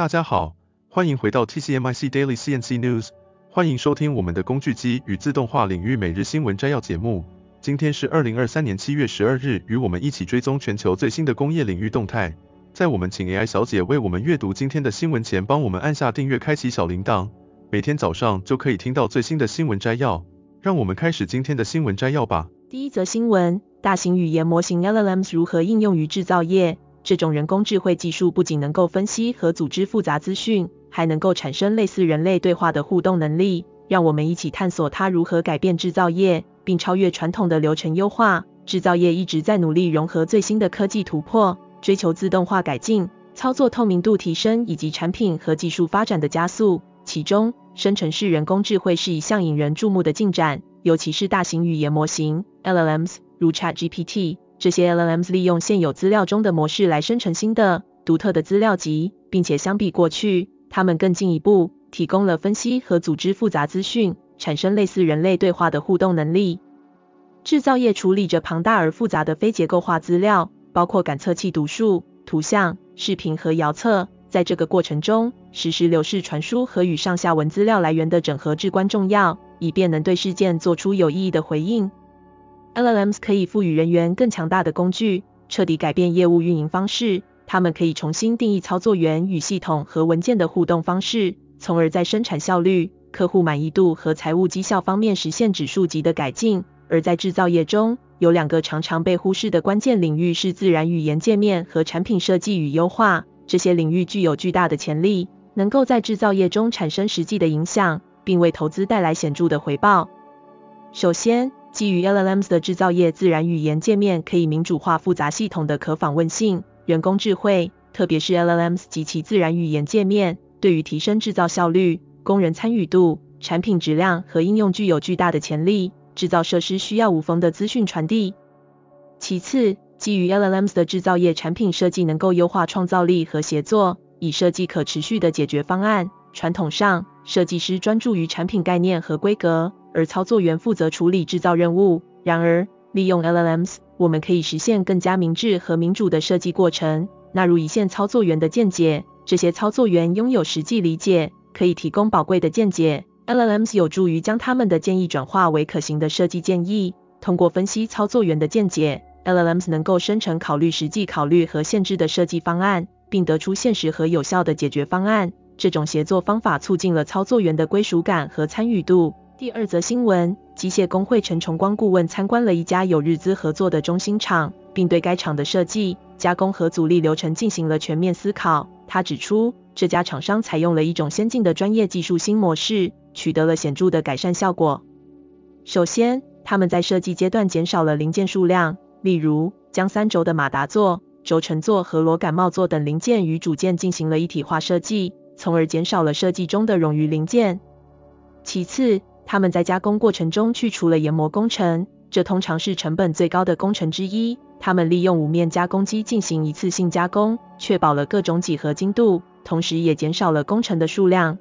大家好，欢迎回到 TCMIC Daily CNC News，欢迎收听我们的工具机与自动化领域每日新闻摘要节目。今天是二零二三年七月十二日，与我们一起追踪全球最新的工业领域动态。在我们请 AI 小姐为我们阅读今天的新闻前，帮我们按下订阅，开启小铃铛，每天早上就可以听到最新的新闻摘要。让我们开始今天的新闻摘要吧。第一则新闻：大型语言模型 LLMs 如何应用于制造业？这种人工智慧技术不仅能够分析和组织复杂资讯，还能够产生类似人类对话的互动能力。让我们一起探索它如何改变制造业，并超越传统的流程优化。制造业一直在努力融合最新的科技突破，追求自动化改进、操作透明度提升以及产品和技术发展的加速。其中，生成式人工智慧是一项引人注目的进展，尤其是大型语言模型 LLMs，如 ChatGPT。这些 LLMs 利用现有资料中的模式来生成新的、独特的资料集，并且相比过去，它们更进一步提供了分析和组织复杂资讯，产生类似人类对话的互动能力。制造业处理着庞大而复杂的非结构化资料，包括感测器读数、图像、视频和遥测。在这个过程中，实时流式传输和与上下文资料来源的整合至关重要，以便能对事件做出有意义的回应。LLMs 可以赋予人员更强大的工具，彻底改变业务运营方式。他们可以重新定义操作员与系统和文件的互动方式，从而在生产效率、客户满意度和财务绩效方面实现指数级的改进。而在制造业中，有两个常常被忽视的关键领域是自然语言界面和产品设计与优化。这些领域具有巨大的潜力，能够在制造业中产生实际的影响，并为投资带来显著的回报。首先，基于 LLMs 的制造业自然语言界面可以民主化复杂系统的可访问性。人工智慧，特别是 LLMs 及其自然语言界面，对于提升制造效率、工人参与度、产品质量和应用具有巨大的潜力。制造设施需要无缝的资讯传递。其次，基于 LLMs 的制造业产品设计能够优化创造力和协作，以设计可持续的解决方案。传统上，设计师专注于产品概念和规格。而操作员负责处理制造任务。然而，利用 LLMs，我们可以实现更加明智和民主的设计过程，纳入一线操作员的见解。这些操作员拥有实际理解，可以提供宝贵的见解。LLMs 有助于将他们的建议转化为可行的设计建议。通过分析操作员的见解，LLMs 能够生成考虑实际考虑和限制的设计方案，并得出现实和有效的解决方案。这种协作方法促进了操作员的归属感和参与度。第二则新闻，机械工会陈崇光顾问参观了一家有日资合作的中心厂，并对该厂的设计、加工和阻力流程进行了全面思考。他指出，这家厂商采用了一种先进的专业技术新模式，取得了显著的改善效果。首先，他们在设计阶段减少了零件数量，例如将三轴的马达座、轴承座和螺杆帽座等零件与主件进行了一体化设计，从而减少了设计中的冗余零件。其次，他们在加工过程中去除了研磨工程，这通常是成本最高的工程之一。他们利用五面加工机进行一次性加工，确保了各种几何精度，同时也减少了工程的数量。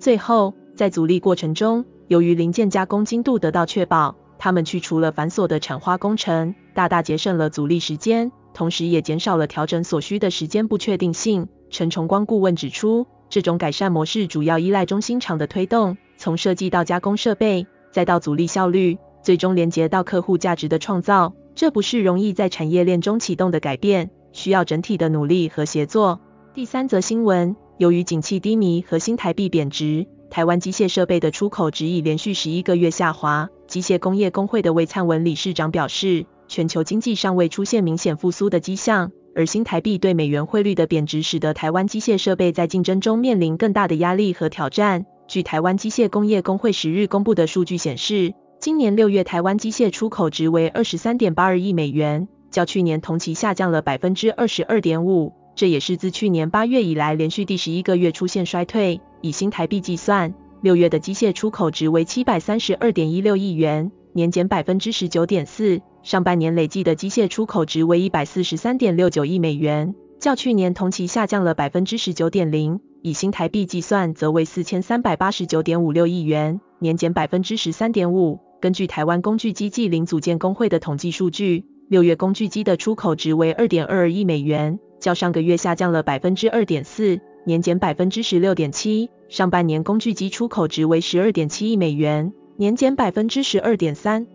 最后，在阻力过程中，由于零件加工精度得到确保，他们去除了繁琐的产花工程，大大节省了阻力时间，同时也减少了调整所需的时间不确定性。陈崇光顾问指出，这种改善模式主要依赖中心厂的推动。从设计到加工设备，再到阻力效率，最终连接到客户价值的创造，这不是容易在产业链中启动的改变，需要整体的努力和协作。第三则新闻，由于景气低迷和新台币贬值，台湾机械设备的出口值已连续十一个月下滑。机械工业工会的魏灿文理事长表示，全球经济尚未出现明显复苏的迹象，而新台币对美元汇率的贬值，使得台湾机械设备在竞争中面临更大的压力和挑战。据台湾机械工业工会十日公布的数据显示，今年六月台湾机械出口值为二十三点八二亿美元，较去年同期下降了百分之二十二点五，这也是自去年八月以来连续第十一个月出现衰退。以新台币计算，六月的机械出口值为七百三十二点一六亿元，年减百分之十九点四。上半年累计的机械出口值为一百四十三点六九亿美元，较去年同期下降了百分之十九点零。以新台币计算，则为四千三百八十九点五六亿元，年减百分之十三点五。根据台湾工具机暨零组件工会的统计数据，六月工具机的出口值为二点二二亿美元，较上个月下降了百分之二点四，年减百分之十六点七，上半年工具机出口值为十二点七亿美元，年减百分之十二点三。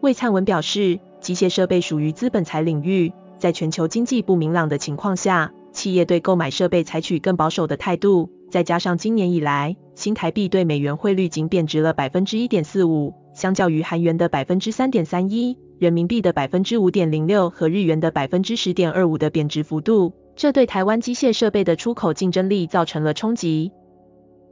魏灿文表示，机械设备属于资本财领域，在全球经济不明朗的情况下，企业对购买设备采取更保守的态度，再加上今年以来新台币对美元汇率仅贬值了百分之一点四五，相较于韩元的百分之三点三一、人民币的百分之五点零六和日元的百分之十点二五的贬值幅度，这对台湾机械设备的出口竞争力造成了冲击。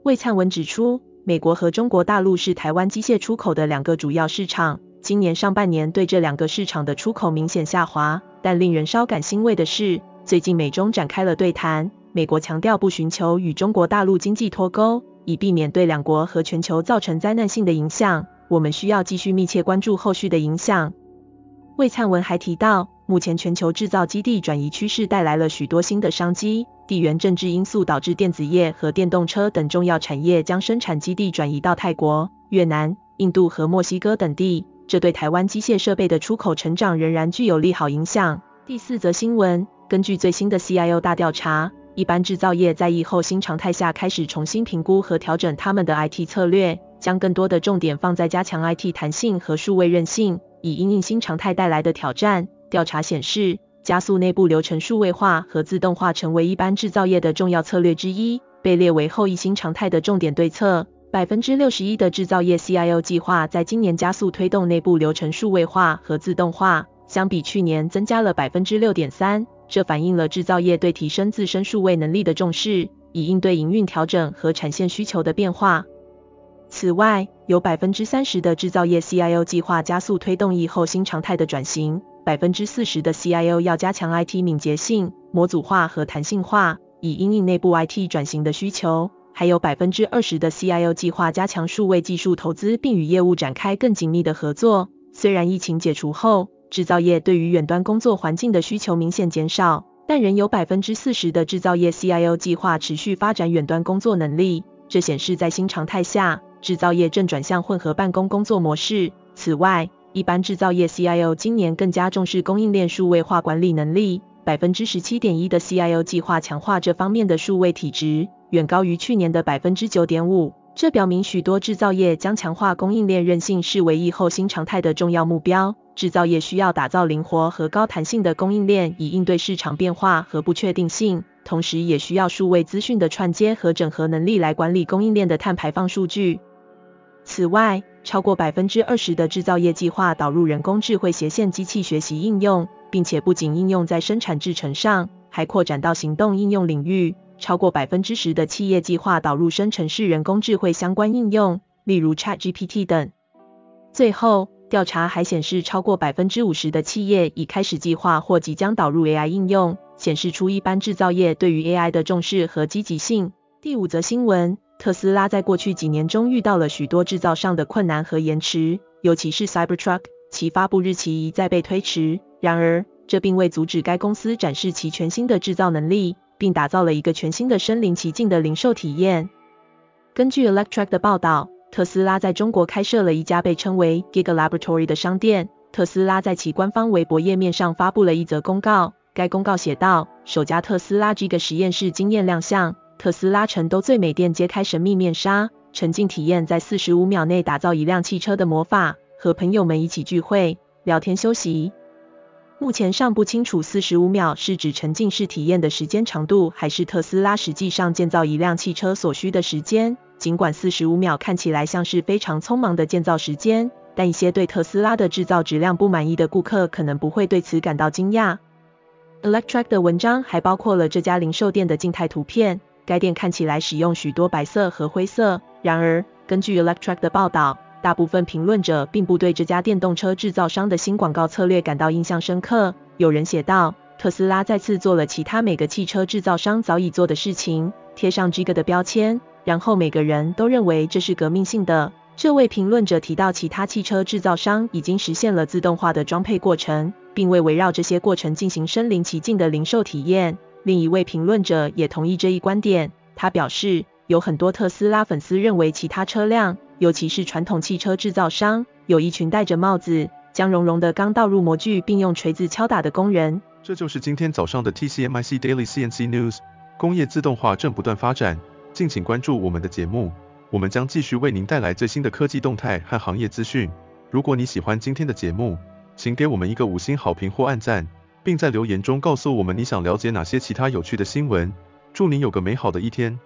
魏灿文指出，美国和中国大陆是台湾机械出口的两个主要市场。今年上半年对这两个市场的出口明显下滑，但令人稍感欣慰的是，最近美中展开了对谈，美国强调不寻求与中国大陆经济脱钩，以避免对两国和全球造成灾难性的影响。我们需要继续密切关注后续的影响。魏灿文还提到，目前全球制造基地转移趋势带来了许多新的商机，地缘政治因素导致电子业和电动车等重要产业将生产基地转移到泰国、越南、印度和墨西哥等地。这对台湾机械设备的出口成长仍然具有利好影响。第四则新闻，根据最新的 CIO 大调查，一般制造业在疫后新常态下开始重新评估和调整他们的 IT 策略，将更多的重点放在加强 IT 弹性和数位韧性，以因应新常态带来的挑战。调查显示，加速内部流程数位化和自动化成为一般制造业的重要策略之一，被列为后疫新常态的重点对策。百分之六十一的制造业 CIO 计划在今年加速推动内部流程数位化和自动化，相比去年增加了百分之六点三。这反映了制造业对提升自身数位能力的重视，以应对营运调整和产线需求的变化。此外，有百分之三十的制造业 CIO 计划加速推动疫后新常态的转型，百分之四十的 CIO 要加强 IT 敏捷性、模组化和弹性化，以应应内部 IT 转型的需求。还有百分之二十的 CIO 计划加强数位技术投资，并与业务展开更紧密的合作。虽然疫情解除后，制造业对于远端工作环境的需求明显减少，但仍有百分之四十的制造业 CIO 计划持续发展远端工作能力。这显示在新常态下，制造业正转向混合办公工作模式。此外，一般制造业 CIO 今年更加重视供应链数位化管理能力，百分之十七点一的 CIO 计划强化这方面的数位体质。远高于去年的百分之九点五，这表明许多制造业将强化供应链韧性视为疫后新常态的重要目标。制造业需要打造灵活和高弹性的供应链，以应对市场变化和不确定性，同时也需要数位资讯的串接和整合能力来管理供应链的碳排放数据。此外，超过百分之二十的制造业计划导入人工智慧斜线机器学习应用，并且不仅应用在生产制程上，还扩展到行动应用领域。超过百分之十的企业计划导入生成式人工智慧相关应用，例如 ChatGPT 等。最后，调查还显示，超过百分之五十的企业已开始计划或即将导入 AI 应用，显示出一般制造业对于 AI 的重视和积极性。第五则新闻，特斯拉在过去几年中遇到了许多制造上的困难和延迟，尤其是 Cybertruck，其发布日期一再被推迟。然而，这并未阻止该公司展示其全新的制造能力。并打造了一个全新的身临其境的零售体验。根据 Electrek 的报道，特斯拉在中国开设了一家被称为 Giga Laboratory 的商店。特斯拉在其官方微博页面上发布了一则公告，该公告写道：首家特斯拉 Gig 实验室惊艳亮相，特斯拉成都最美店揭开神秘面纱，沉浸体验在四十五秒内打造一辆汽车的魔法，和朋友们一起聚会、聊天、休息。目前尚不清楚四十五秒是指沉浸式体验的时间长度，还是特斯拉实际上建造一辆汽车所需的时间。尽管四十五秒看起来像是非常匆忙的建造时间，但一些对特斯拉的制造质量不满意的顾客可能不会对此感到惊讶。Electric 的文章还包括了这家零售店的静态图片，该店看起来使用许多白色和灰色。然而，根据 Electric 的报道，大部分评论者并不对这家电动车制造商的新广告策略感到印象深刻。有人写道：“特斯拉再次做了其他每个汽车制造商早已做的事情，贴上 Giga 的标签，然后每个人都认为这是革命性的。”这位评论者提到，其他汽车制造商已经实现了自动化的装配过程，并为围绕这些过程进行身临其境的零售体验。另一位评论者也同意这一观点，他表示有很多特斯拉粉丝认为其他车辆，尤其是传统汽车制造商，有一群戴着帽子、将绒绒的钢倒入模具并用锤子敲打的工人。这就是今天早上的 TCMIC Daily CNC News 工业自动化正不断发展，敬请关注我们的节目，我们将继续为您带来最新的科技动态和行业资讯。如果你喜欢今天的节目，请给我们一个五星好评或按赞。并在留言中告诉我们你想了解哪些其他有趣的新闻，祝你有个美好的一天。